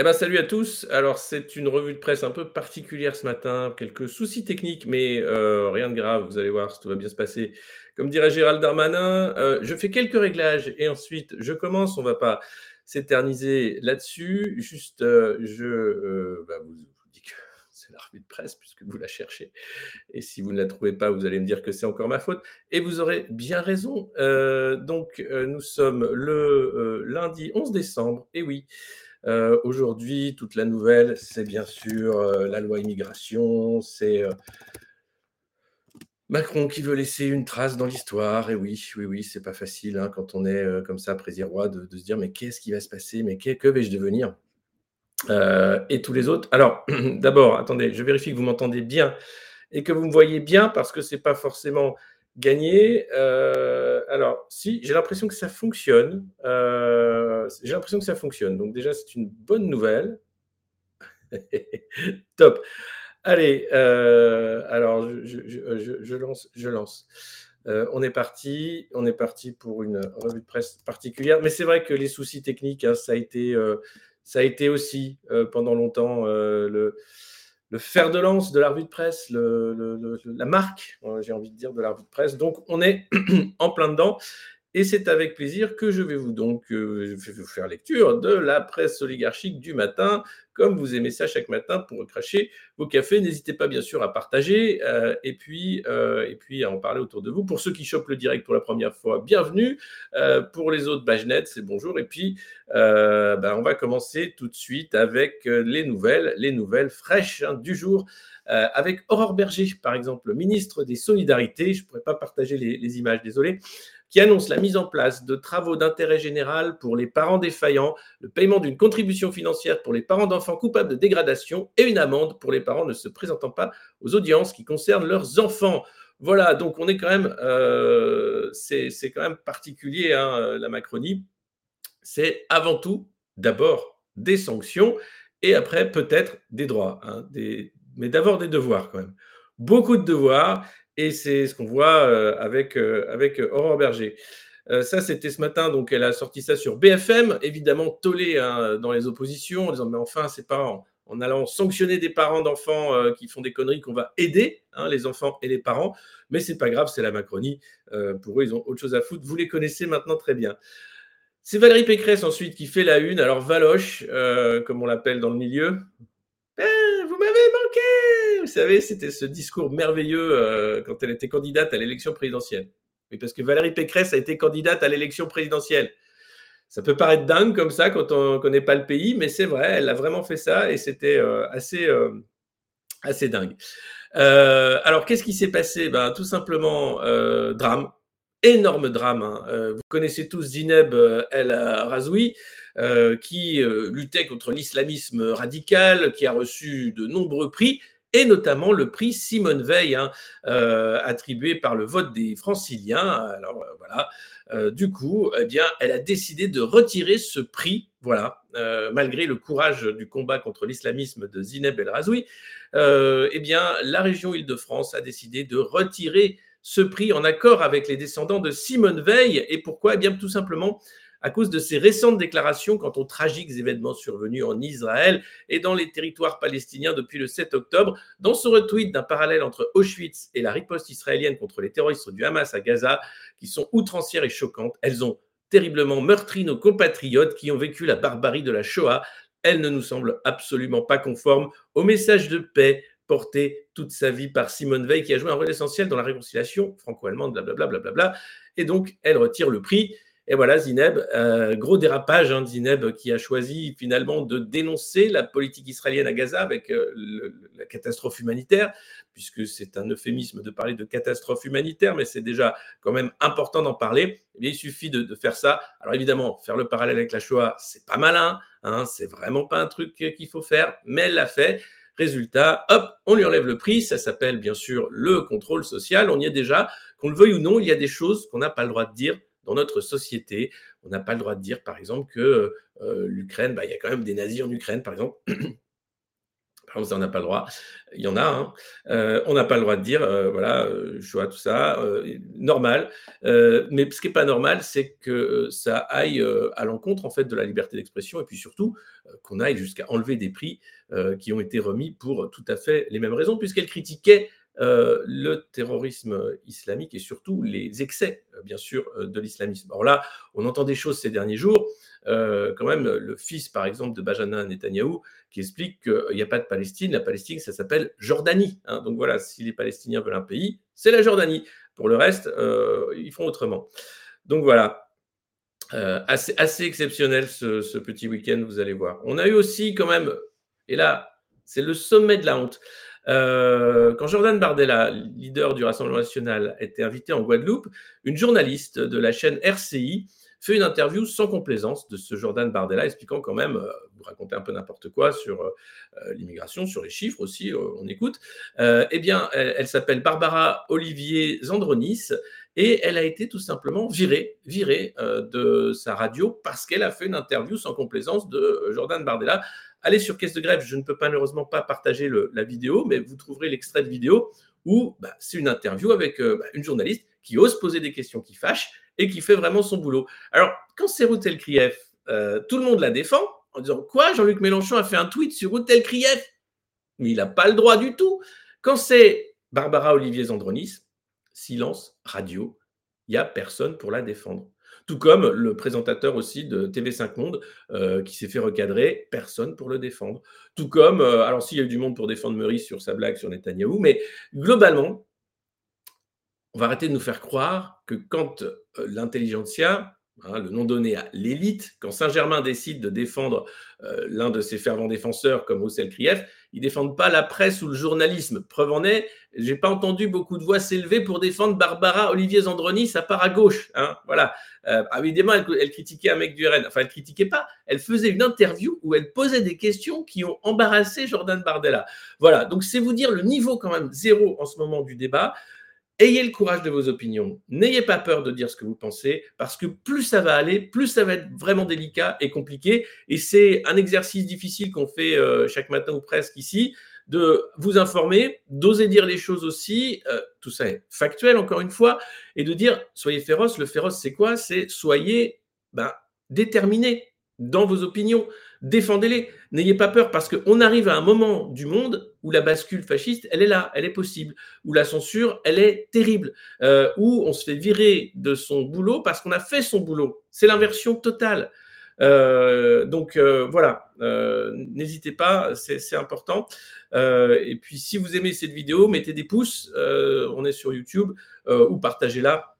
Eh ben, salut à tous. Alors, c'est une revue de presse un peu particulière ce matin, quelques soucis techniques, mais heu, rien de grave, vous allez voir, tout va bien se passer. Comme dirait Gérald Darmanin, heu, je fais quelques réglages et ensuite je commence. On va pas s'éterniser là-dessus. Juste, heu, je, bah, vous vous dis que c'est la revue de presse puisque vous la cherchez et si vous ne la trouvez pas, vous allez me dire que c'est encore ma faute et vous aurez bien raison. Donc, nous sommes le, lundi 11 décembre et oui, Heu, aujourd'hui, toute la nouvelle, c'est bien sûr, heu, la loi immigration, c'est, heu, Macron qui veut laisser une trace dans l'histoire et oui, oui, oui, c'est pas facile, hein, quand on est, comme ça président de de se dire: «Mais qu'est-ce qui va se passer? Mais qu'est que vais-je devenir?» et tous les autres alors d'abord, attendez, je vérifie que vous m'entendez bien et que vous me voyez bien parce que c'est pas forcément gagné. Alors si, j'ai l'impression que ça fonctionne, j'ai l'impression que ça fonctionne, donc déjà c'est une bonne nouvelle. Top. Allez, heu, alors je lance je lance. Heu, on est parti on est parti pour une revue de presse particulière, mais c'est vrai que les soucis techniques, hein, ça a été, heu, ça a été aussi, pendant longtemps, le fer de lance de la revue de presse, la marque, j'ai envie de dire, de la revue de presse. Donc on est en plein dedans et c'est avec plaisir que je vais vous donc, vais vous faire lecture de la presse oligarchique du matin, comme vous aimez ça chaque matin pour cracher vos cafés. N'hésitez pas bien sûr à partager, heu et puis, heu et puis à en parler autour de vous. Pour ceux qui chopent le direct pour la première fois, bienvenue. Pour les autres, Bagenet, c'est bonjour et puis, bah, on va commencer tout de suite avec, les nouvelles les nouvelles fraîches, hein, du jour, avec Aurore Berger, par exemple, ministre des Solidarités. Je ne pourrais pas partager les images, désolé qui annonce la mise en place de travaux d'intérêt général pour les parents défaillants, le paiement d'une contribution financière pour les parents d'enfants coupables de dégradation et une amende pour les parents ne se présentant pas aux audiences qui concernent leurs enfants. Voilà, donc on est quand même, euh, c'est quand même particulier, hein, la Macronie. C'est avant tout, d'abord, des sanctions et après peut-être des droits, hein, mais d'abord des devoirs quand même. Beaucoup de devoirs et c'est ce qu'on voit euh, avec, euh, avec Aurore Berger. Euh, ça, c'était ce matin, donc elle a sorti ça sur BFM, évidemment tollé hein, dans les oppositions, en disant mais enfin, c'est pas en, allant sanctionner des parents d'enfants euh, qui font des conneries qu'on va aider hein, les enfants et les parents, mais c'est pas grave, c'est la Macronie. Euh, pour eux, ils ont autre chose à foutre. Vous les connaissez maintenant très bien. C'est Valérie Pécresse ensuite qui fait la une. Alors Valoche, euh, comme on l'appelle dans le milieu, eh, m'avez manqué Vous savez, c'était ce discours merveilleux euh, quand elle était candidate à l'élection présidentielle. Oui, parce que Valérie Pécresse a été candidate à l'élection présidentielle. Ça peut paraître dingue comme ça quand on ne connaît pas le pays, mais c'est vrai, elle a vraiment fait ça et c'était euh, assez, euh, assez dingue. Alors, qu'est-ce qui s'est passé? Ben, Tout simplement, drame, énorme drame. Hein. Vous connaissez tous Zineb El Razoui, euh, qui euh, luttait contre l'islamisme radical, qui a reçu de nombreux prix, et notamment le prix Simone Veil, hein, euh, attribué par le vote des franciliens. Alors voilà, du coup, eh bien, elle a décidé de retirer ce prix, voilà, malgré le courage du combat contre l'islamisme de Zineb El Razoui. eh bien, la région Île-de-France a décidé de retirer ce prix en accord avec les descendants de Simone Veil. Et pourquoi? Eh bien, tout simplement à cause de ses récentes déclarations quant aux tragiques événements survenus en Israël et dans les territoires palestiniens depuis le 7 octobre. Dans son retweet d'un parallèle entre Auschwitz et la riposte israélienne contre les terroristes du Hamas à Gaza, qui sont outrancières et choquantes, elles ont terriblement meurtri nos compatriotes qui ont vécu la barbarie de la Shoah. Elles ne nous semblent absolument pas conformes au message de paix porté toute sa vie par Simone Veil, qui a joué un rôle essentiel dans la réconciliation franco-allemande, blablabla. Et donc, elle retire le prix. Et voilà, Zineb, euh, gros dérapage, hein, Zineb qui a choisi finalement de dénoncer la politique israélienne à Gaza avec euh, la catastrophe humanitaire, puisque c'est un euphémisme de parler de catastrophe humanitaire, mais c'est déjà quand même important d'en parler. Et il suffit de, de, faire ça. Alors évidemment, faire le parallèle avec la Shoah, c'est pas malin, hein, c'est vraiment pas un truc qu'il faut faire, mais elle l'a fait. Résultat, hop, on lui enlève le prix. Ça s'appelle bien sûr le contrôle social. On y est déjà. Qu'on le veuille ou non, il y a des choses qu'on n'a pas le droit de dire dans notre société. On n'a pas le droit de dire, par exemple, que euh, l'Ukraine, bah, il y a quand même des nazis en Ukraine, par exemple. Par exemple, ça, on n'a pas le droit. Il y en a. Hein. Euh, on n'a pas le droit de dire, euh, voilà, je vois tout ça, normal. mais ce qui n'est pas normal, c'est que ça aille à l'encontre en fait de la liberté d'expression et puis surtout qu'on aille jusqu'à enlever des prix qui ont été remis pour tout à fait les mêmes raisons, puisqu'elle critiquait le terrorisme islamique et surtout les excès, bien sûr, de l'islamisme. Alors là, on entend des choses ces derniers jours. quand même, le fils, par exemple, de Benjamin Netanyahou, qui explique qu'il n'y a pas de Palestine. La Palestine, ça s'appelle Jordanie. Hein. Donc voilà, si les Palestiniens veulent un pays, c'est la Jordanie. Pour le reste, ils font autrement. Donc voilà, assez, exceptionnel ce, ce petit week-end, vous allez voir. On a eu aussi quand même, et là, c'est le sommet de la honte. Euh, quand Jordan Bardella, leader du Rassemblement national, était invité en Guadeloupe, une journaliste de la chaîne RCI fait une interview sans complaisance de ce Jordan Bardella, expliquant quand même, euh, vous racontez un peu n'importe quoi sur euh, l'immigration, sur les chiffres aussi, on écoute. eh bien, elle, s'appelle Barbara Olivier Zandronis et elle a été tout simplement virée, virée de sa radio parce qu'elle a fait une interview sans complaisance de Jordan Bardella Allez sur Caisse de Grève, je ne peux malheureusement pas partager la vidéo, mais vous trouverez l'extrait de vidéo où bah, c'est une interview avec euh, bah, une journaliste qui ose poser des questions qui fâchent et qui fait vraiment son boulot. Alors, quand c'est Routel Krief, euh, tout le monde la défend en disant Quoi Jean-Luc Mélenchon a fait un tweet sur Routel Krief? Mais il n'a pas le droit du tout. Quand c'est Barbara Olivier Zandronis, silence radio, il n'y a personne pour la défendre. Tout comme le présentateur aussi de TV5 Monde euh, qui s'est fait recadrer, personne pour le défendre. Tout comme, euh, alors s'il y a eu du monde pour défendre Meurice sur sa blague sur Netanyahou, mais globalement, on va arrêter de nous faire croire que quand euh, l'intelligentsia, hein, le nom donné à l'élite, quand Saint-Germain décide de défendre l'un de ses fervents défenseurs comme Ocel Krief, ils défendent pas la presse ou le journalisme. Preuve en est, j'ai pas entendu beaucoup de voix s'élever pour défendre Barbara Olivier Zandronis à part à gauche. Hein, voilà. Euh, évidemment, elle, critiquait un mec du RN. Enfin, elle critiquait pas. Elle faisait une interview où elle posait des questions qui ont embarrassé Jordan Bardella. Voilà. Donc, c'est vous dire le niveau quand même zéro en ce moment du débat. Ayez le courage de vos opinions. N'ayez pas peur de dire ce que vous pensez, parce que plus ça va aller, plus ça va être vraiment délicat et compliqué. Et c'est un exercice difficile qu'on fait euh, chaque matin ou presque ici, de vous informer, d'oser dire les choses aussi. Euh, tout ça est factuel, encore une fois, et de dire soyez féroce. Le féroce, c'est quoi? C'est soyez ben, déterminé dans vos opinions. Défendez-les. N'ayez pas peur parce qu'on arrive à un moment du monde où la bascule fasciste, elle est là, elle est possible, où la censure, elle est terrible, euh, où on se fait virer de son boulot parce qu'on a fait son boulot. C'est l'inversion totale. Euh, donc euh, voilà, n'hésitez pas, c'est important. et puis si vous aimez cette vidéo, mettez des pouces, on est sur YouTube, ou partagez-la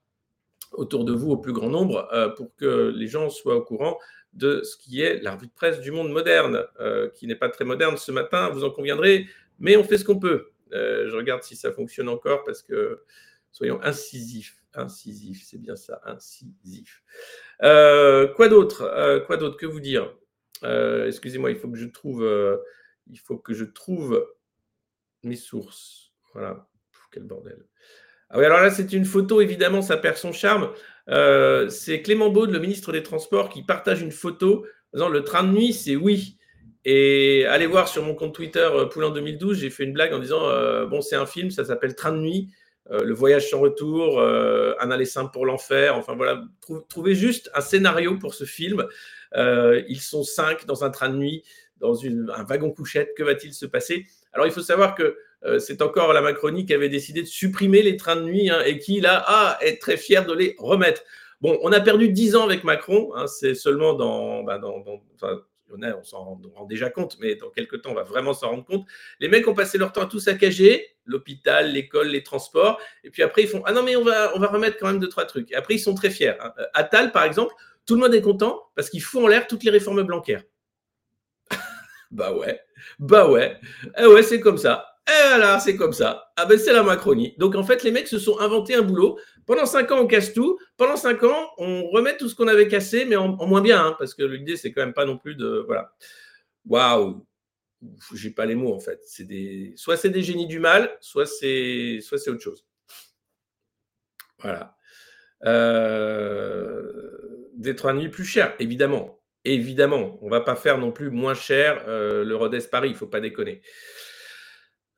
autour de vous au plus grand nombre pour que les gens soient au courant de ce qui est la de presse du monde moderne, euh, qui n'est pas très moderne ce matin, vous en conviendrez, mais on fait ce qu'on peut. Euh, je regarde si ça fonctionne encore parce que soyons incisifs, incisifs, c'est bien ça, incisif. Euh, quoi d'autre Quoi d'autre Que vous dire? Excusez-moi, il faut que je trouve, il faut que je trouve mes sources. Voilà, quel bordel. Ah alors là, c'est une photo, évidemment, ça perd son charme. Euh, c'est Clément Beaune, le ministre des Transports, qui partage une photo disant le train de nuit, c'est oui. Et allez voir sur mon compte Twitter euh, Poulain 2012, j'ai fait une blague en disant euh, bon, c'est un film, ça s'appelle Train de nuit, le voyage sans retour, un aller simple pour l'enfer. Enfin voilà, trouvez juste un scénario pour ce film. ils sont cinq dans un train de nuit, dans un wagon couchette. Que va-t-il se passer? Alors il faut savoir que euh, c'est encore la Macronie qui avait décidé de supprimer les trains de nuit hein, et qui, là, est très fier de les remettre. Bon, on a perdu 10 ans avec Macron, hein, c'est seulement dans, bah, on s'en rend, déjà compte, mais dans quelques temps, on va vraiment s'en rendre compte. Les mecs ont passé leur temps à tout saccager, l'hôpital, l'école, les transports, et puis après, ils font Ah non, mais on va, on va remettre quand même deux, trois trucs. Et après, ils sont très fiers. Hein. Euh, Attal, par exemple, tout le monde est content parce qu'il fout en l'air toutes les réformes blancaires. bah ouais, bah ouais, eh ouais, c'est comme ça. Et voilà, c'est comme ça. Ah ben c'est la Macronie. Donc en fait, les mecs se sont inventés un boulot. Pendant cinq ans, on casse tout. Pendant cinq ans, on remet tout ce qu'on avait cassé, mais en, moins bien, hein, parce que l'idée, c'est quand même pas non plus de. Voilà. Waouh! J'ai pas les mots en fait. C'est des, soit c'est des génies du mal, soit c'est, soit autre chose. Voilà. Euh... Des nuit plus chers, évidemment. Évidemment, on va pas faire non plus moins cher le Rodez Paris, il faut pas déconner.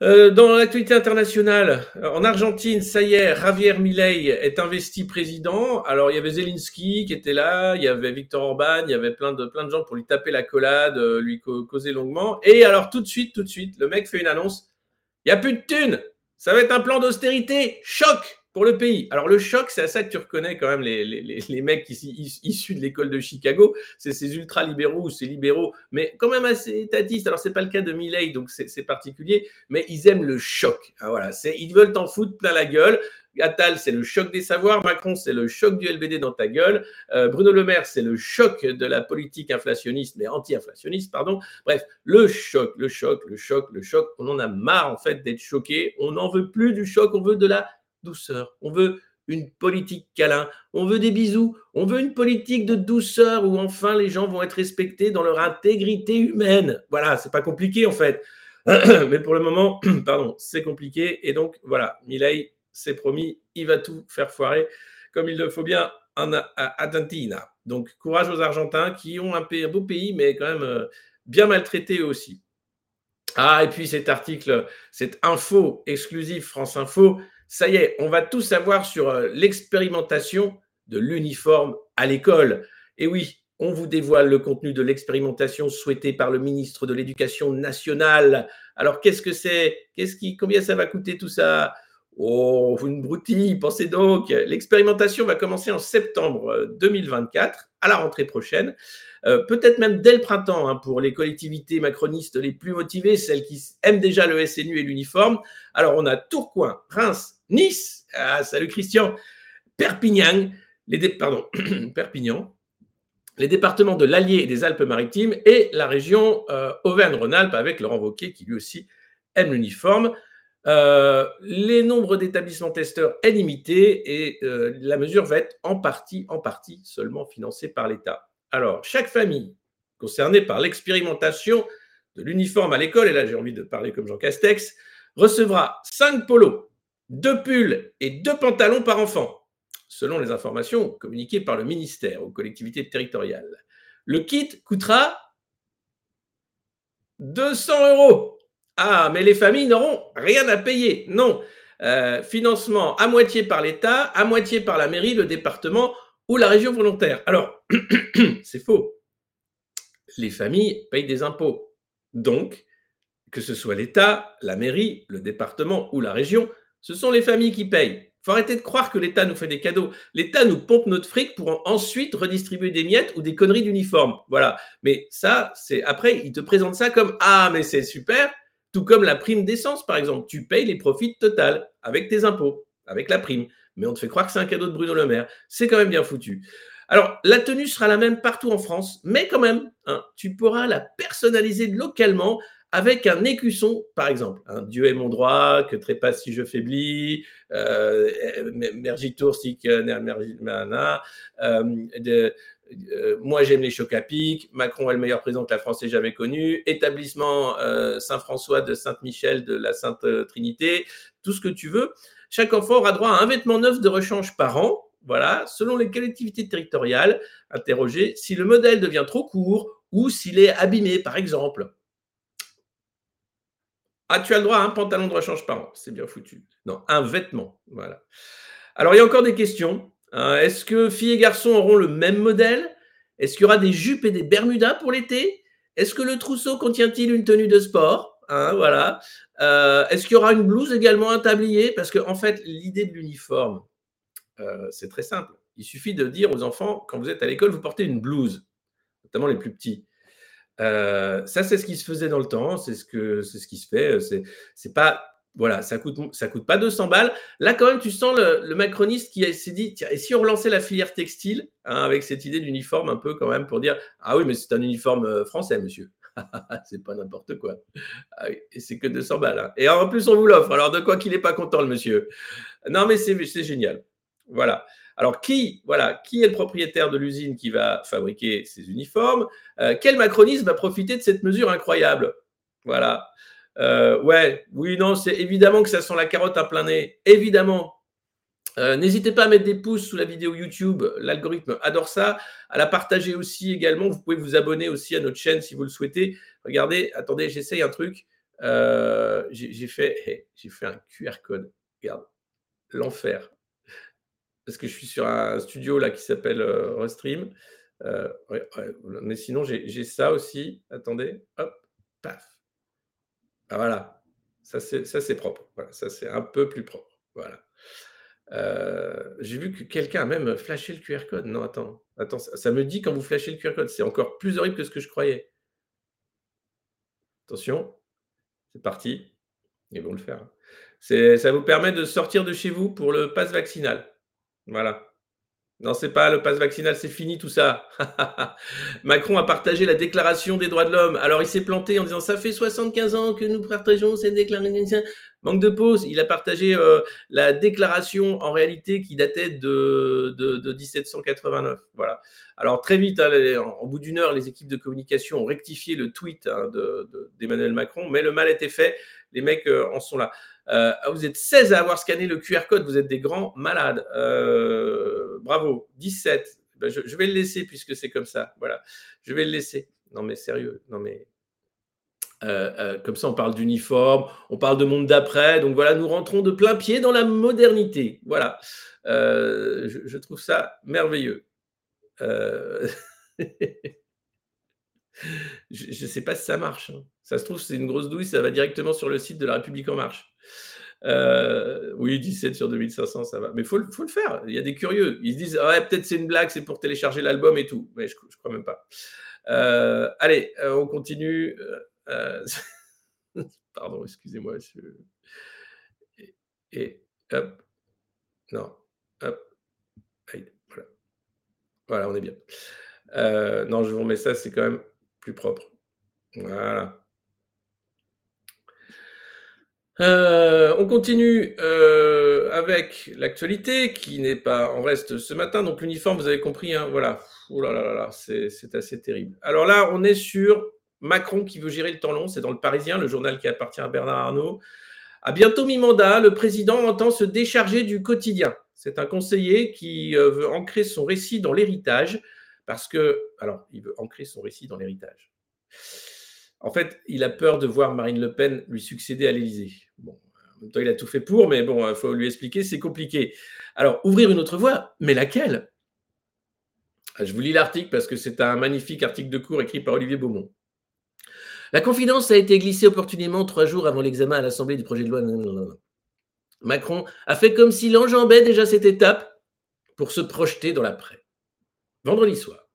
Euh, dans l'actualité internationale, en Argentine, ça y est, Javier Milei est investi président. Alors, il y avait Zelensky qui était là, il y avait Victor Orban, il y avait plein de, plein de gens pour lui taper la collade, euh, lui causer longuement. Et alors, tout de suite, tout de suite, le mec fait une annonce. Il n'y a plus de thunes. Ça va être un plan d'austérité. Choc pour le pays. Alors le choc, c'est à ça que tu reconnais quand même les, les, les mecs issus de l'école de Chicago, c'est ces ultra-libéraux ou ces libéraux, mais quand même assez étatistes. Alors c'est pas le cas de Milley, donc c'est particulier, mais ils aiment le choc. Ah, voilà, ils veulent t'en foutre plein la gueule. Attal, c'est le choc des savoirs. Macron, c'est le choc du LBD dans ta gueule. Euh, Bruno Le Maire, c'est le choc de la politique inflationniste, mais anti-inflationniste, pardon. Bref, le choc, le choc, le choc, le choc. On en a marre, en fait, d'être choqué. On n'en veut plus du choc, on veut de la douceur. On veut une politique câlin. On veut des bisous. On veut une politique de douceur où enfin les gens vont être respectés dans leur intégrité humaine. Voilà, c'est pas compliqué en fait. Mais pour le moment, pardon, c'est compliqué. Et donc voilà, Milei s'est promis, il va tout faire foirer comme il le faut bien en Argentina. Donc courage aux Argentins qui ont un, un beau pays, mais quand même euh, bien maltraité aussi. Ah, et puis cet article, cette info exclusive France Info, ça y est, on va tout savoir sur euh, l'expérimentation de l'uniforme à l'école. Et oui, on vous dévoile le contenu de l'expérimentation souhaitée par le ministre de l'Éducation nationale. Alors, qu'est-ce que c'est? Qu'est-ce qui Combien ça va coûter tout ça? Oh, vous une broutille, pensez donc. L'expérimentation va commencer en septembre 2024, euh, à la rentrée prochaine. Euh, peut-être même dès le printemps hein, pour les collectivités macronistes les plus motivées, celles qui aiment déjà le SNU et l'uniforme. Alors, on a Tourcoing, Reims, Nice, ah, salut Christian, Perpignan, les départements de l'Allier et des Alpes-Maritimes et la région euh, Auvergne-Rhône-Alpes avec Laurent Wauquiez qui lui aussi aime l'uniforme. Euh, les nombres d'établissements testeurs est limité et euh, la mesure va être en partie, en partie seulement financée par l'État. Alors, chaque famille concernée par l'expérimentation de l'uniforme à l'école, et là j'ai envie de parler comme Jean Castex, recevra 5 polos deux pulls et deux pantalons par enfant, selon les informations communiquées par le ministère aux collectivités territoriales. Le kit coûtera 200 euros. Ah, mais les familles n'auront rien à payer. Non. Euh, financement à moitié par l'État, à moitié par la mairie, le département ou la région volontaire. Alors, c'est faux. Les familles payent des impôts. Donc, que ce soit l'État, la mairie, le département ou la région, ce sont les familles qui payent. Il faut arrêter de croire que l'État nous fait des cadeaux. L'État nous pompe notre fric pour ensuite redistribuer des miettes ou des conneries d'uniforme. Voilà. Mais ça, c'est après, ils te présentent ça comme Ah, mais c'est super. Tout comme la prime d'essence, par exemple. Tu payes les profits total avec tes impôts, avec la prime. Mais on te fait croire que c'est un cadeau de Bruno Le Maire. C'est quand même bien foutu. Alors, la tenue sera la même partout en France, mais quand même, hein, tu pourras la personnaliser localement avec un écusson, par exemple. un Dieu est mon droit, que trépasse si je faiblis, euh, mergitour si euh, euh, moi j'aime les chocs à pic, Macron est le meilleur président que la France ait jamais connu, établissement euh, Saint-François de Sainte-Michel de la Sainte Trinité, tout ce que tu veux. Chaque enfant aura droit à un vêtement neuf de rechange par an, voilà, selon les collectivités territoriales interrogées, si le modèle devient trop court ou s'il est abîmé, par exemple. Ah, tu as le droit à un pantalon de rechange par an. C'est bien foutu. Non, un vêtement. Voilà. Alors, il y a encore des questions. Hein. Est-ce que filles et garçons auront le même modèle? Est-ce qu'il y aura des jupes et des bermudas pour l'été? Est-ce que le trousseau contient-il une tenue de sport? Hein, Voilà. Euh, est-ce qu'il y aura une blouse également, un tablier? Parce qu'en en fait, l'idée de l'uniforme, euh, c'est très simple. Il suffit de dire aux enfants, quand vous êtes à l'école, vous portez une blouse, notamment les plus petits. Euh, ça, c'est ce qui se faisait dans le temps, c'est ce, que, c'est ce qui se fait. C'est, c'est pas, voilà, ça coûte, ça coûte pas 200 balles. Là, quand même, tu sens le, macroniste qui s'est dit, tiens, et si on relançait la filière textile, hein, avec cette idée d'uniforme un peu quand même, pour dire, ah oui, mais c'est un uniforme euh, français, monsieur. c'est pas n'importe quoi. Ah et c'est que 200 balles. Hein. Et en plus, on vous l'offre. Alors, de quoi qu'il n'est pas content, le monsieur Non, mais c'est, c'est génial. Voilà. Alors, qui, voilà, qui est le propriétaire de l'usine qui va fabriquer ces uniformes euh, Quel macronisme va profiter de cette mesure incroyable? Voilà. Euh, ouais, oui, non, c'est évidemment que ça sent la carotte à plein nez. Évidemment. Euh, n'hésitez pas à mettre des pouces sous la vidéo YouTube, l'algorithme adore ça. À la partager aussi également. Vous pouvez vous abonner aussi à notre chaîne si vous le souhaitez. Regardez, attendez, j'essaye un truc. J'ai fait, j'ai fait un QR code. Regarde, l'enfer. Parce que je suis sur un studio là qui s'appelle euh, Restream. mais sinon, j'ai ça aussi. Attendez, hop, paf. Ah, voilà, ça c'est propre. Voilà, ça c'est un peu plus propre. Voilà. Euh, j'ai vu que quelqu'un a même flashé le QR code. Non, attends, attends, ça, me dit quand vous flashez le QR code, c'est encore plus horrible que ce que je croyais. Attention, c'est parti. Ils vont le faire. Ça vous permet de sortir de chez vous pour le pass vaccinal. Voilà. Non, c'est pas le pass vaccinal, c'est fini tout ça. Macron a partagé la déclaration des droits de l'homme. Alors il s'est planté en disant ça fait 75 ans que nous partageons cette déclaration. Manque de pause. Il a partagé euh, la déclaration en réalité qui datait de, de, 1789. Voilà. Alors très vite, hein, en, bout d'une heure, les équipes de communication ont rectifié le tweet hein, d'Emmanuel Macron, mais le mal était fait. Les mecs euh, en sont là. Euh, vous êtes 16 à avoir scanné le QR code, vous êtes des grands malades. Bravo. 17. Ben, je, vais le laisser puisque c'est comme ça. Voilà. Je vais le laisser. Non, mais sérieux. Non, mais. Euh, comme ça, on parle d'uniforme, on parle de monde d'après. Donc voilà, nous rentrons de plein pied dans la modernité. Voilà. Je, trouve ça merveilleux. je ne sais pas si ça marche. Hein. Ça se trouve, c'est une grosse douille, ça va directement sur le site de La République En Marche. Euh, oui, 17 sur 2500, ça va. Mais il faut, le faire. Il y a des curieux. Ils se disent, ouais, peut-être c'est une blague, c'est pour télécharger l'album et tout. Mais je ne crois même pas. Euh, allez, euh, on continue. Pardon, excusez-moi. Et, hop. Non. Hop. voilà. voilà, on est bien. non, je vous remets ça, c'est quand même plus propre. Voilà. Euh, on continue euh, avec l'actualité qui n'est pas en reste ce matin. Donc l'uniforme, vous avez compris, hein, voilà. Oh là là là, c'est assez terrible. Alors là, on est sur Macron qui veut gérer le temps long. C'est dans le Parisien, le journal qui appartient à Bernard Arnault. À bientôt mi-mandat, le président entend se décharger du quotidien. C'est un conseiller qui euh, veut ancrer son récit dans l'héritage parce que, alors, il veut ancrer son récit dans l'héritage. En fait, il a peur de voir Marine Le Pen lui succéder à l'Élysée. Bon, en même temps, il a tout fait pour, mais bon, il faut lui expliquer, c'est compliqué. Alors, ouvrir une autre voie, mais laquelle? Ah, Je vous lis l'article parce que c'est un magnifique article de cours écrit par Olivier Beaumont. La confidence a été glissée opportunément trois jours avant l'examen à l'Assemblée du projet de loi. Macron a fait comme s'il enjambait déjà cette étape pour se projeter dans l'après. Vendredi soir,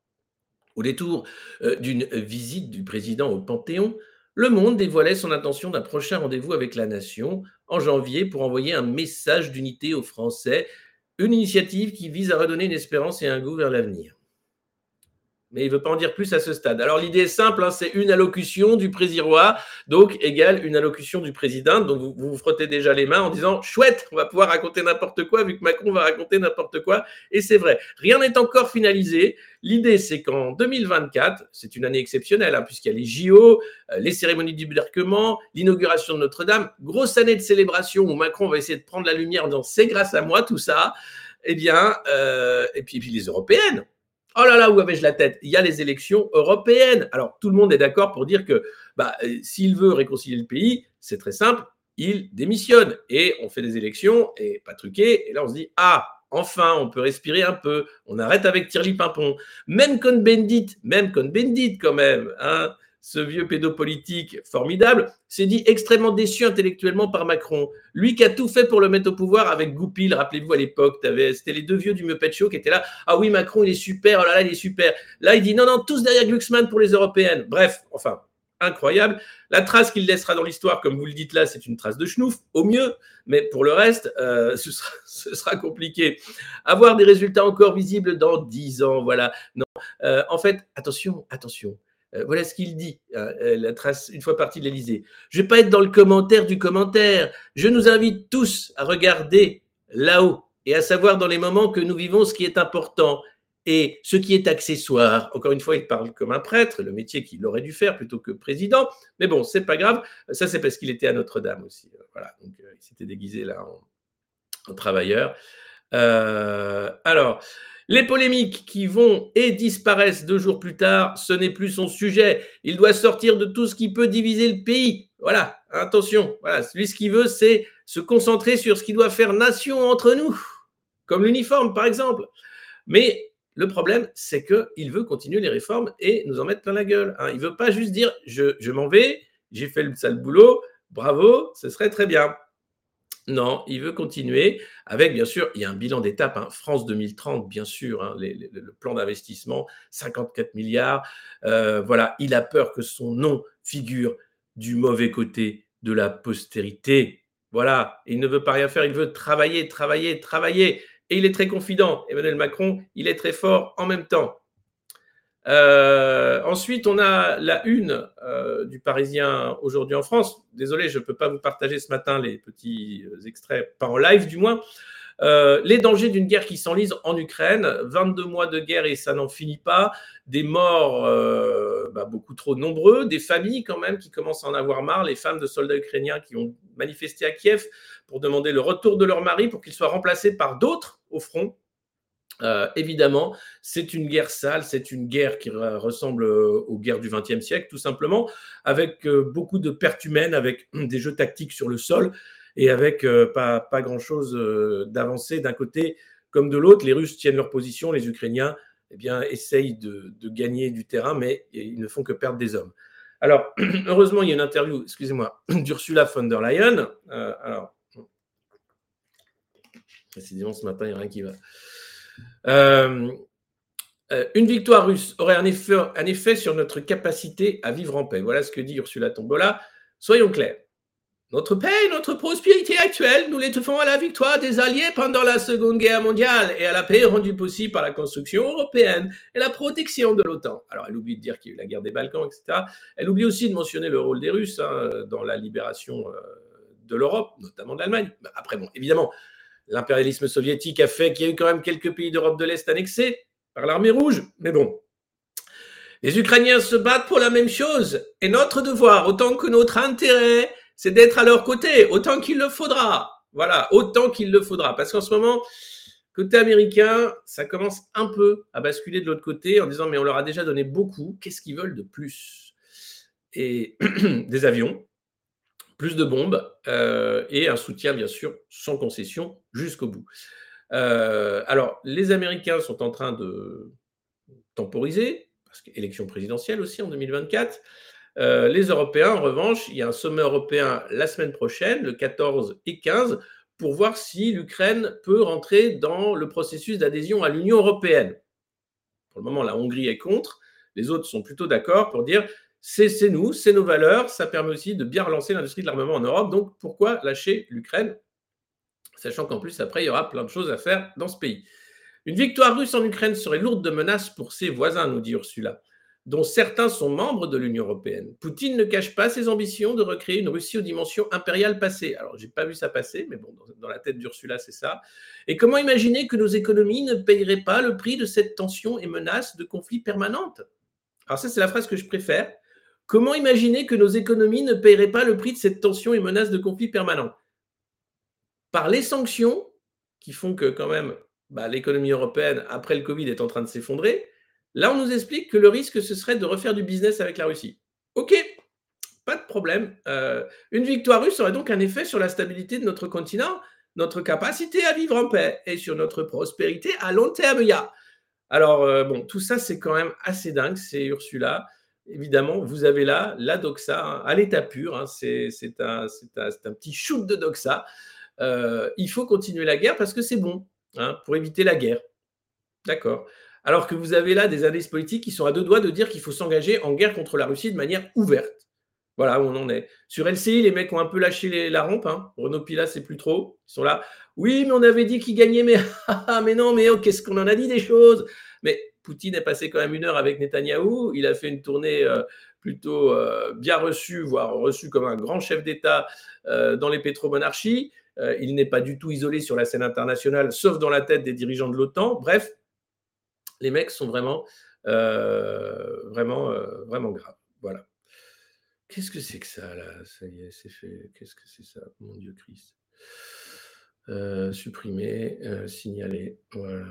au détour euh, d'une visite du président au Panthéon, Le Monde dévoilait son intention d'un prochain rendez-vous avec la nation en janvier pour envoyer un message d'unité aux Français, une initiative qui vise à redonner une espérance et un goût vers l'avenir mais il ne veut pas en dire plus à ce stade. Alors l'idée est simple, hein, c'est une allocution du présirois, donc égale une allocution du président. Donc vous, vous, frottez déjà les mains en disant chouette, on va pouvoir raconter n'importe quoi vu que Macron va raconter n'importe quoi. Et c'est vrai, rien n'est encore finalisé. L'idée c'est qu'en 2024, c'est une année exceptionnelle hein, puisqu'il y a les JO, euh, les cérémonies du débarquement, l'inauguration de Notre-Dame, grosse année de célébration où Macron va essayer de prendre la lumière en disant c'est grâce à moi tout ça. Eh bien, euh, et puis, puis les européennes Oh là là, où avais-je la tête? Il y a les élections européennes. Alors, tout le monde est d'accord pour dire que bah, euh, s'il veut réconcilier le pays, c'est très simple, il démissionne. Et on fait des élections, et pas truqué. Et là, on se dit, ah, enfin, on peut respirer un peu. On arrête avec Thierry Pimpon. Même Cohn-Bendit, même Cohn-Bendit quand même, hein, ce vieux pédopolitique formidable, s'est dit extrêmement déçu intellectuellement par Macron. Lui qui a tout fait pour le mettre au pouvoir avec Goupil, rappelez-vous à l'époque, c'était les deux vieux du Muppet Show qui étaient là. Ah oui, Macron, il est super, oh là là, il est super. Là, il dit non, non, tous derrière Glucksmann pour les européennes. Bref, enfin, incroyable. La trace qu'il laissera dans l'histoire, comme vous le dites là, c'est une trace de schnouf, au mieux, mais pour le reste, euh, ce, sera, compliqué. Avoir des résultats encore visibles dans dix ans, voilà. Non, euh, en fait, attention, attention. Euh, voilà ce qu'il dit, hein, euh, la trace une fois partie de l'Elysée. Je ne vais pas être dans le commentaire du commentaire. Je nous invite tous à regarder là-haut et à savoir dans les moments que nous vivons ce qui est important et ce qui est accessoire. Encore une fois, il parle comme un prêtre, le métier qu'il aurait dû faire plutôt que président. Mais bon, c'est pas grave. Ça, c'est parce qu'il était à Notre-Dame aussi. Voilà, euh, il s'était déguisé là en travailleur. alors, les polémiques qui vont et disparaissent deux jours plus tard, ce n'est plus son sujet. Il doit sortir de tout ce qui peut diviser le pays. Voilà, attention. Lui, ce qu'il veut, c'est se concentrer sur ce qui doit faire nation entre nous, comme l'uniforme, par exemple. Mais le problème, c'est qu'il veut continuer les réformes et nous en mettre plein la gueule. Hein. Il ne veut pas juste dire je, m'en vais, j'ai fait le sale boulot, bravo, ce serait très bien. Non, il veut continuer avec, bien sûr, il y a un bilan d'étape, hein. France 2030, bien sûr, hein, le plan d'investissement, 54 milliards. Euh, voilà, il a peur que son nom figure du mauvais côté de la postérité. Voilà, il ne veut pas rien faire, il veut travailler, travailler, travailler. Et il est très confident. Emmanuel Macron, il est très fort en même temps. Euh, ensuite, on a la une euh, du Parisien aujourd'hui en France. Désolé, je ne peux pas vous partager ce matin les petits euh, extraits, pas en live du moins. les dangers d'une guerre qui s'enlise en Ukraine, 22 mois de guerre et ça n'en finit pas, des morts bah, beaucoup trop nombreux, des familles quand même qui commencent à en avoir marre, les femmes de soldats ukrainiens qui ont manifesté à Kiev pour demander le retour de leur mari pour qu'ils soient remplacés par d'autres au front. Euh, évidemment, c'est une guerre sale, c'est une guerre qui ressemble euh, aux guerres du XXe siècle, tout simplement, avec euh, beaucoup de pertes humaines, avec des jeux tactiques sur le sol et avec pas, pas grand-chose d'avancé d'un côté comme de l'autre. Les Russes tiennent leur position, les Ukrainiens eh bien, essayent de, gagner du terrain, mais ils ne font que perdre des hommes. Alors, heureusement, il y a une interview, excusez-moi, d'Ursula von der Leyen. alors, précisément ce matin, il n'y a rien qui va. Euh, euh, une victoire russe aurait un effet, sur notre capacité à vivre en paix. Voilà ce que dit Ursula Tombola. Soyons clairs. Notre paix et notre prospérité actuelle, nous les à la victoire des Alliés pendant la Seconde Guerre mondiale et à la paix rendue possible par la construction européenne et la protection de l'OTAN. Alors, elle oublie de dire qu'il y a eu la guerre des Balkans, etc. Elle oublie aussi de mentionner le rôle des Russes hein, dans la libération euh, de l'Europe, notamment de l'Allemagne. Après, bon, évidemment, L'impérialisme soviétique a fait qu'il y a eu quand même quelques pays d'Europe de l'Est annexés par l'armée rouge. Mais bon, les Ukrainiens se battent pour la même chose. Et notre devoir, autant que notre intérêt, c'est d'être à leur côté, autant qu'il le faudra. Voilà, autant qu'il le faudra. Parce qu'en ce moment, côté américain, ça commence un peu à basculer de l'autre côté en disant, mais on leur a déjà donné beaucoup, qu'est-ce qu'ils veulent de plus? Et des avions, plus de bombes euh, et un soutien, bien sûr, sans concession jusqu'au bout. Euh, alors, les Américains sont en train de temporiser, parce qu'élection présidentielle aussi en 2024. Euh, les Européens, en revanche, il y a un sommet européen la semaine prochaine, le 14 et 15, pour voir si l'Ukraine peut rentrer dans le processus d'adhésion à l'Union européenne. Pour le moment, la Hongrie est contre. Les autres sont plutôt d'accord pour dire c'est nous, c'est nos valeurs. Ça permet aussi de bien relancer l'industrie de l'armement en Europe. Donc, pourquoi lâcher l'Ukraine Sachant qu'en plus, après, il y aura plein de choses à faire dans ce pays. Une victoire russe en Ukraine serait lourde de menaces pour ses voisins, nous dit Ursula, dont certains sont membres de l'Union européenne. Poutine ne cache pas ses ambitions de recréer une Russie aux dimensions impériales passées. Alors, j'ai pas vu ça passer, mais bon, dans la tête d'Ursula, c'est ça. Et comment imaginer que nos économies ne payeraient pas le prix de cette tension et menace de conflit permanente Alors, ça, c'est la phrase que je préfère. Comment imaginer que nos économies ne paieraient pas le prix de cette tension et menace de conflit permanent Par les sanctions qui font que quand même bah, l'économie européenne, après le Covid, est en train de s'effondrer. Là, on nous explique que le risque, ce serait de refaire du business avec la Russie. OK, pas de problème. Euh, une victoire russe aurait donc un effet sur la stabilité de notre continent, notre capacité à vivre en paix et sur notre prospérité à long terme. Alors, euh, bon, tout ça, c'est quand même assez dingue. C'est Ursula évidemment, vous avez là la doxa hein, à l'état pur. Hein, c'est un, petit shoot de doxa. Euh, il faut continuer la guerre parce que c'est bon hein, pour éviter la guerre. D'accord. Alors que vous avez là des indices politiques qui sont à deux doigts de dire qu'il faut s'engager en guerre contre la Russie de manière ouverte. Voilà où on en est. Sur LCI, les mecs ont un peu lâché la rampe. Renaud Pilat, c'est plus trop. Ils sont là. Oui, mais on avait dit qu'il gagnait, mais, mais non, mais oh, qu'est-ce qu'on en a dit des choses? Mais Poutine est passé quand même une heure avec Netanyahou. Il a fait une tournée euh, plutôt euh, bien reçue, voire reçue comme un grand chef d'État dans les pétromonarchies. Il n'est pas du tout isolé sur la scène internationale, sauf dans la tête des dirigeants de l'OTAN. Bref, les mecs sont vraiment, vraiment, vraiment graves. Voilà. Qu'est-ce que c'est que ça là? Ça y est, c'est fait. Qu'est-ce que c'est ça? Mon Dieu Christ. Euh, supprimer, euh, signaler. Voilà.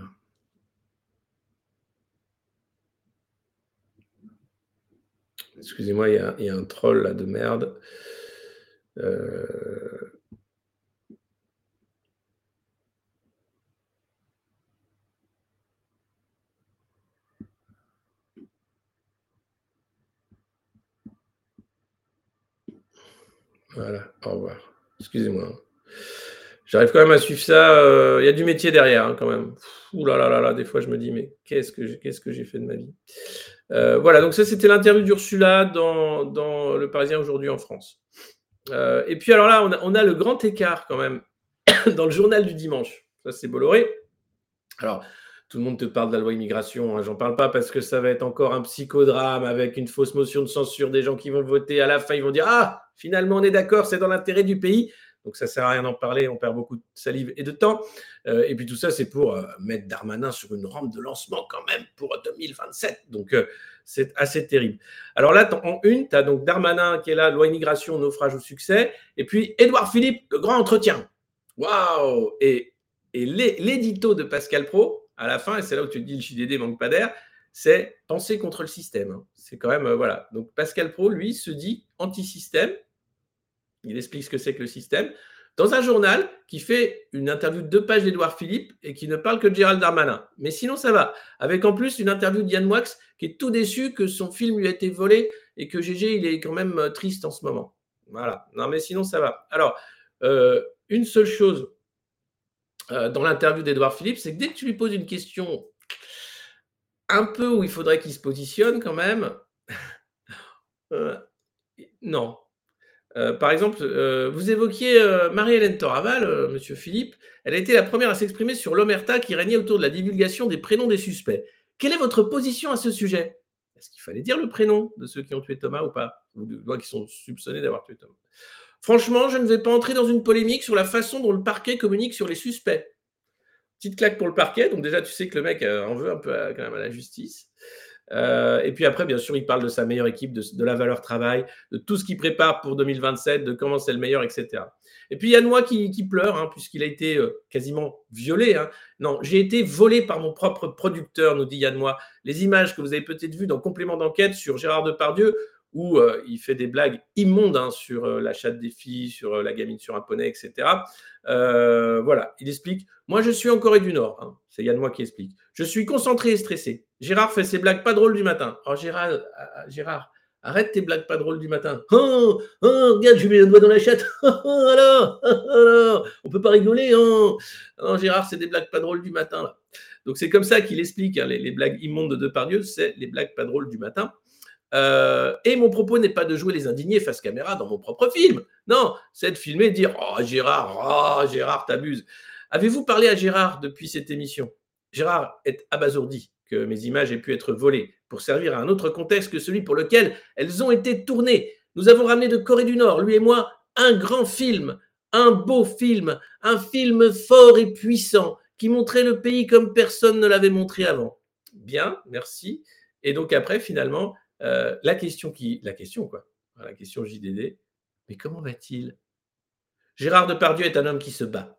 Excusez-moi, il y, a un troll là de merde. Euh, voilà, au revoir. Excusez-moi. J'arrive quand même à suivre ça. Euh, il y a du métier derrière hein, quand même. Ouh là là là là, des fois je me dis, mais qu'est-ce que j'ai, fait de ma vie? Euh, Voilà, donc ça c'était l'interview d'Ursula dans, dans, Le Parisien aujourd'hui en France. Euh, et puis alors là, on a, on a, le grand écart quand même dans le journal du dimanche. Ça c'est Bolloré. Alors, tout le monde te parle de la loi immigration. Hein. J'en parle pas parce que ça va être encore un psychodrame avec une fausse motion de censure des gens qui vont voter. À la fin, ils vont dire Ah, finalement, on est d'accord, c'est dans l'intérêt du pays. Donc ça sert à rien d'en parler, on perd beaucoup de salive et de temps. Euh, et puis tout ça, c'est pour euh, mettre Darmanin sur une rampe de lancement quand même pour 2027. Donc euh, c'est assez terrible. Alors là, en une, tu as donc Darmanin qui est là, loi immigration, naufrage au succès. Et puis Édouard Philippe, le grand entretien. Waouh Et, et l'édito de Pascal Pro, à la fin, et c'est là où tu te dis le JDD manque pas d'air, c'est penser contre le système. Hein. C'est quand même, voilà. Donc Pascal Pro, lui, se dit anti-système il explique ce que c'est que le système, dans un journal qui fait une interview de deux pages d'Edouard Philippe et qui ne parle que de Gérald Darmanin. Mais sinon, ça va. Avec en plus une interview d'Yann Moix qui est tout déçu que son film lui a été volé et que GG, il est quand même euh, triste en ce moment. Voilà. Non, mais sinon, ça va. Alors, euh, une seule chose euh, dans l'interview d'Edouard Philippe, c'est que dès que tu lui poses une question un peu où il faudrait qu'il se positionne quand même, non, euh, par exemple, euh, vous évoquiez euh, Marie-Hélène Toraval, Monsieur Philippe. Elle a été la première à s'exprimer sur l'omerta qui régnait autour de la divulgation des prénoms des suspects. Quelle est votre position à ce sujet? Est-ce qu'il fallait dire le prénom de ceux qui ont tué Thomas ou pas? Ou de qui sont soupçonnés d'avoir tué Thomas? Franchement, je ne vais pas entrer dans une polémique sur la façon dont le parquet communique sur les suspects. Petite claque pour le parquet, donc déjà tu sais que le mec en veut un peu à la justice. Euh, et puis après, bien sûr, il parle de sa meilleure équipe, de, la valeur travail, de tout ce qu'il prépare pour 2027, de comment c'est le meilleur, etc. Et puis il y a Noah qui, qui pleure, hein, puisqu'il a été euh, quasiment violé. Hein. Non, j'ai été volé par mon propre producteur, nous dit Yann Noah. Les images que vous avez peut-être vues dans Complément d'enquête sur Gérard Depardieu, où euh, il fait des blagues immondes hein, sur l'achat de des filles, sur la gamine sur un poney, etc. voilà, il explique Moi, je suis en Corée du Nord. C'est Yann Noah qui explique. Je suis concentré et stressé. Gérard fait ses blagues pas drôles du matin. Oh Gérard, euh, euh, Gérard, arrête tes blagues pas drôles du matin. Oh, regarde, je mets le doigt dans la chatte. Oh, alors, alors, on peut pas rigoler. Gérard, c'est des blagues pas drôles du matin. Là. Donc c'est comme ça qu'il explique hein, les, blagues immondes de Depardieu, c'est les blagues pas drôles du matin. Euh, et mon propos n'est pas de jouer les indignés face caméra dans mon propre film. Non, c'est de filmer et dire Oh Gérard, oh Gérard, t'abuses. Avez-vous parlé à Gérard depuis cette émission? Gérard est abasourdi que mes images aient pu être volées pour servir à un autre contexte que celui pour lequel elles ont été tournées. Nous avons ramené de Corée du Nord, lui et moi, un grand film, un beau film, un film fort et puissant qui montrait le pays comme personne ne l'avait montré avant. Bien, merci. Et donc après, finalement, euh, la question qui, la question quoi, la question JDD, mais comment va-t-il? Gérard Depardieu est un homme qui se bat.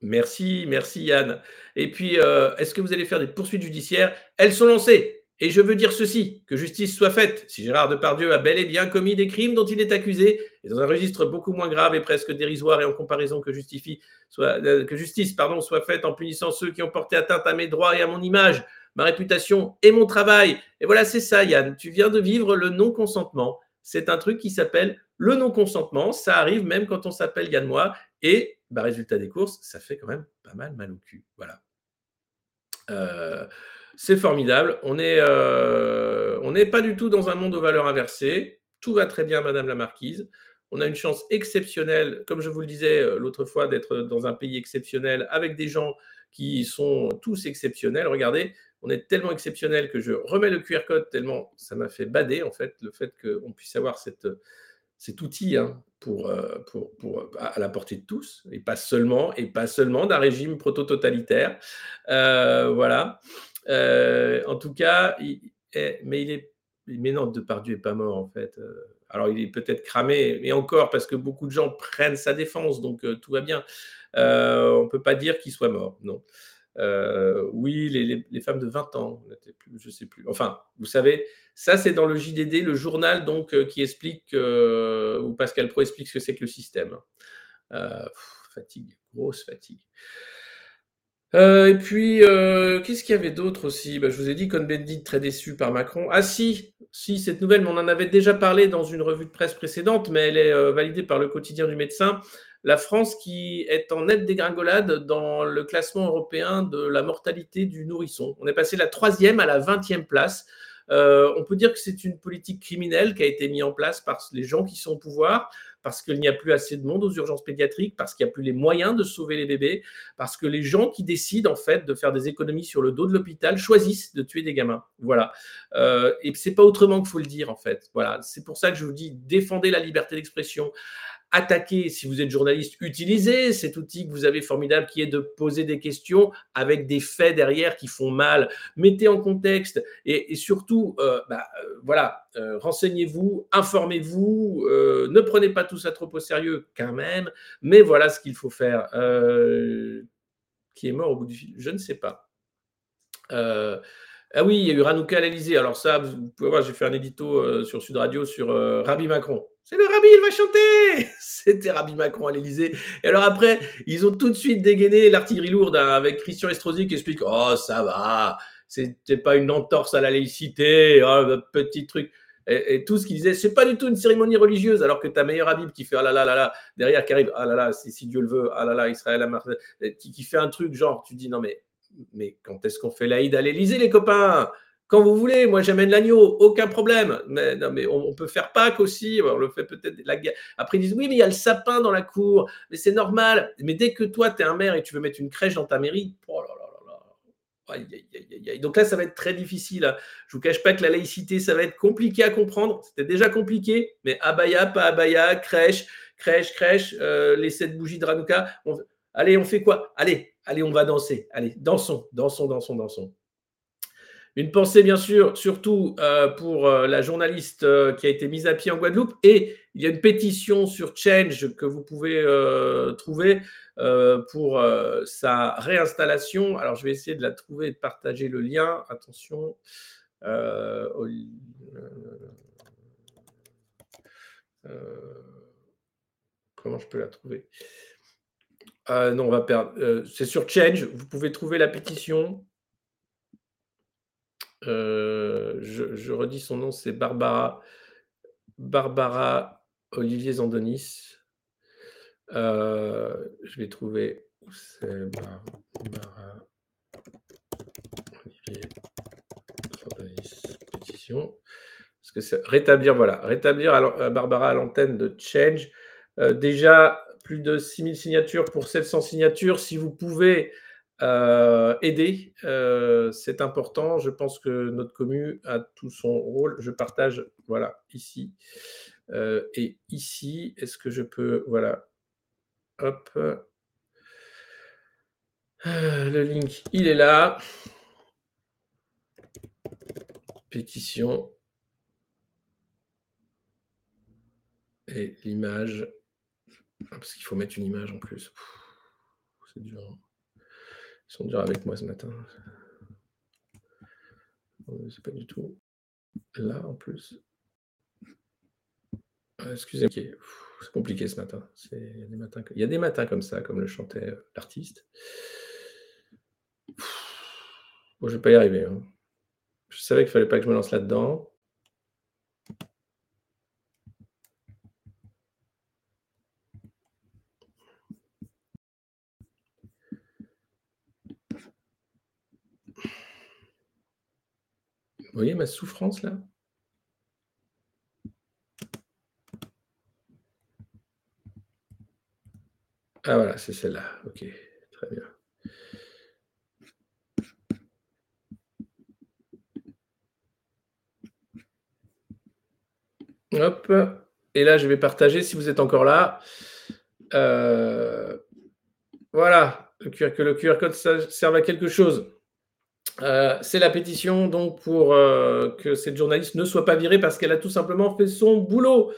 Merci, merci Yann. Et puis, euh, est-ce que vous allez faire des poursuites judiciaires? Elles sont lancées. Et je veux dire ceci, que justice soit faite. Si Gérard Depardieu a bel et bien commis des crimes dont il est accusé, et dans un registre beaucoup moins grave et presque dérisoire et en comparaison que, justifie, euh, que justice pardon, soit faite en punissant ceux qui ont porté atteinte à mes droits et à mon image, ma réputation et mon travail. Et voilà, c'est ça Yann, tu viens de vivre le non-consentement. C'est un truc qui s'appelle le non-consentement. Ça arrive même quand on s'appelle Yann Moi. Et bah, résultat des courses, ça fait quand même pas mal mal au cul. Voilà. Euh, c'est formidable. On n'est euh, pas du tout dans un monde aux valeurs inversées. Tout va très bien, Madame la Marquise. On a une chance exceptionnelle, comme je vous le disais euh, l'autre fois, d'être dans un pays exceptionnel avec des gens qui sont tous exceptionnels. Regardez, on est tellement exceptionnel que je remets le QR code tellement ça m'a fait bader en fait le fait qu'on puisse avoir cet outil hein, euh, à la portée de tous, et pas seulement, et pas seulement d'un régime proto-totalitaire. Euh, voilà. Euh, en tout cas, mais il est. Mais non, Depardieu n'est pas mort, en fait. Alors, il est peut-être cramé, mais encore, parce que beaucoup de gens prennent sa défense, donc tout va bien. on ne peut pas dire qu'il soit mort, non. oui, les, femmes de 20 ans, je ne sais plus. Enfin, vous savez, ça c'est dans le JDD, le journal donc qui explique, où Pascal Pro explique ce que c'est que le système. fatigue, grosse fatigue. Euh, et puis, euh, qu'est-ce qu'il y avait d'autre aussi? Bah, Je vous ai dit Cohn-Bendit très déçu par Macron. Ah si, si, cette nouvelle, on en avait déjà parlé dans une revue de presse précédente, mais elle est euh, validée par le quotidien du médecin. La France qui est en nette dégringolade dans le classement européen de la mortalité du nourrisson. On est passé de la troisième à la vingtième place. on peut dire que c'est une politique criminelle qui a été mise en place par les gens qui sont au pouvoir parce qu'il n'y a plus assez de monde aux urgences pédiatriques, parce qu'il n'y a plus les moyens de sauver les bébés, parce que les gens qui décident en fait de faire des économies sur le dos de l'hôpital choisissent de tuer des gamins. Voilà. Euh, et c'est pas autrement qu'il faut le dire en fait. Voilà. C'est pour ça que je vous dis défendez la liberté d'expression attaquer, si vous êtes journaliste, utilisez cet outil que vous avez formidable qui est de poser des questions avec des faits derrière qui font mal. Mettez en contexte et, surtout, euh, bah, euh, voilà, euh, renseignez-vous, informez-vous, ne prenez pas tout ça trop au sérieux quand même, mais voilà ce qu'il faut faire. qui est mort au bout du fil Je ne sais pas. Ah oui, il y a eu Ranouka à l'Elysée. Alors ça, vous pouvez voir, j'ai fait un édito sur Sud Radio sur Rabbi Macron. C'est le Rabbi, il va chanter C'était Rabbi Macron à l'Elysée. Et alors après, ils ont tout de suite dégainé l'artillerie lourde hein, avec Christian Estrosi qui explique Oh, ça va, c'était pas une entorse à la laïcité, oh, petit truc. Et, tout ce qu'il disait, c'est pas du tout une cérémonie religieuse, alors que ta meilleure Habib qui fait ah là là là là, derrière qui arrive, ah là là, si Dieu le veut, ah là là, Israël a qui, qui fait un truc genre, tu dis non mais, mais quand est-ce qu'on fait l'Aïd à l'Elysée, les copains? Quand vous voulez, moi j'amène l'agneau, aucun problème. Mais, non, mais on, peut faire Pâques aussi, on le fait peut-être. La... Après ils disent oui, mais il y a le sapin dans la cour, mais c'est normal. Mais dès que toi tu es un maire et tu veux mettre une crèche dans ta mairie, oh là là là là. Donc là, ça va être très difficile. Hein. Je vous cache pas que la laïcité, ça va être compliqué à comprendre. C'était déjà compliqué, mais abaya, pas abaya, crèche, crèche, crèche, euh, les sept bougies de Ranouka. Allez, on fait quoi? Allez, allez, on va danser. Allez, dansons, dansons, dansons, dansons. Une pensée, bien sûr, surtout euh, pour euh, la journaliste euh, qui a été mise à pied en Guadeloupe. Et il y a une pétition sur Change que vous pouvez trouver pour sa réinstallation. Alors, je vais essayer de la trouver et de partager le lien. Attention. comment je peux la trouver? Non, on va perdre. C'est sur Change. Vous pouvez trouver la pétition. Euh, je, redis son nom, c'est Barbara, Barbara Olivier Zandonis. Euh, je vais trouver c'est Barbara Olivier Zandonis? Pétition. Parce que rétablir, voilà, rétablir euh, Barbara à l'antenne de Change. déjà plus de 6000 signatures pour 700 signatures. Si vous pouvez euh, aider, euh, c'est important. Je pense que notre commu a tout son rôle. Je partage, voilà, ici. Euh, et ici, est-ce que je peux, voilà, hop. le link, il est là. Pétition. Et l'image. Parce qu'il faut mettre une image en plus. C'est dur. Hein. Ils sont durs avec moi ce matin. C'est pas du tout là en plus. Ah, excusez-moi, c'est compliqué ce matin. Il y, a des matins, comme ça, comme le chantait euh, l'artiste. Bon, je vais pas y arriver. Hein. Je savais qu'il fallait pas que je me lance là-dedans. Vous voyez ma souffrance là? Ah voilà, c'est celle-là. Ok, très bien. Hop. Et là, je vais partager si vous êtes encore là. Euh, voilà, que le QR code serve à quelque chose. Euh, c'est la pétition donc pour euh, que cette journaliste ne soit pas virée parce qu'elle a tout simplement fait son boulot.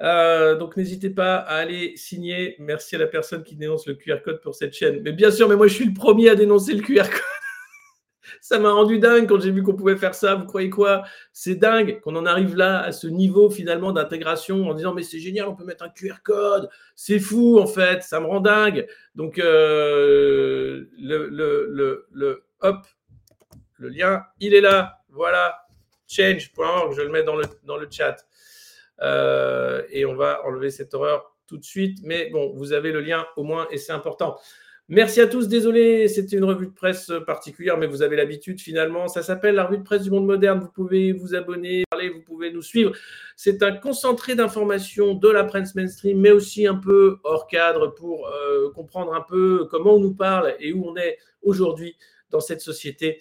Euh, donc n'hésitez pas à aller signer. Merci à la personne qui dénonce le QR code pour cette chaîne. Mais bien sûr, mais moi je suis le premier à dénoncer le QR code. ça m'a rendu dingue quand j'ai vu qu'on pouvait faire ça. Vous croyez quoi? C'est dingue qu'on en arrive là à ce niveau finalement d'intégration en disant mais c'est génial, on peut mettre un QR code. C'est fou en fait, ça me rend dingue. Donc le, le, le, le hop, le il est là. Voilà, change.org, je le mets dans le, dans le chat. Euh, et on va enlever cette horreur tout de suite. Mais bon, vous avez le lien au moins et c'est important. Merci à tous. Désolé, c'était une revue de presse particulière, mais vous avez l'habitude finalement. Ça s'appelle la revue de presse du monde moderne. Vous pouvez vous abonner, parler, vous pouvez nous suivre. C'est un concentré d'informations de la presse mainstream, mais aussi un peu hors cadre pour euh, comprendre un peu comment on nous parle et où on est aujourd'hui dans cette société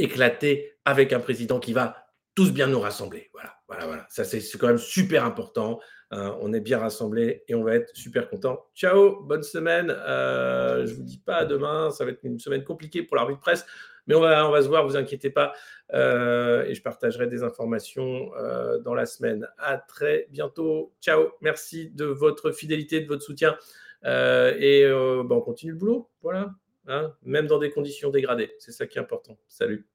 éclater avec un président qui va tous bien nous rassembler. Voilà, voilà, voilà. Ça, c'est quand même super important. Hein. on est bien rassemblés et on va être super content. Ciao, bonne semaine. Euh, je vous dis pas demain. Ça va être une semaine compliquée pour la revue de presse, mais on va, on va se voir. Vous inquiétez pas. Euh, et je partagerai des informations euh, dans la semaine. À très bientôt. Ciao. Merci de votre fidélité, de votre soutien. et bon, on continue le boulot. Voilà. Hein, même dans des conditions dégradées. C'est ça qui est important. Salut.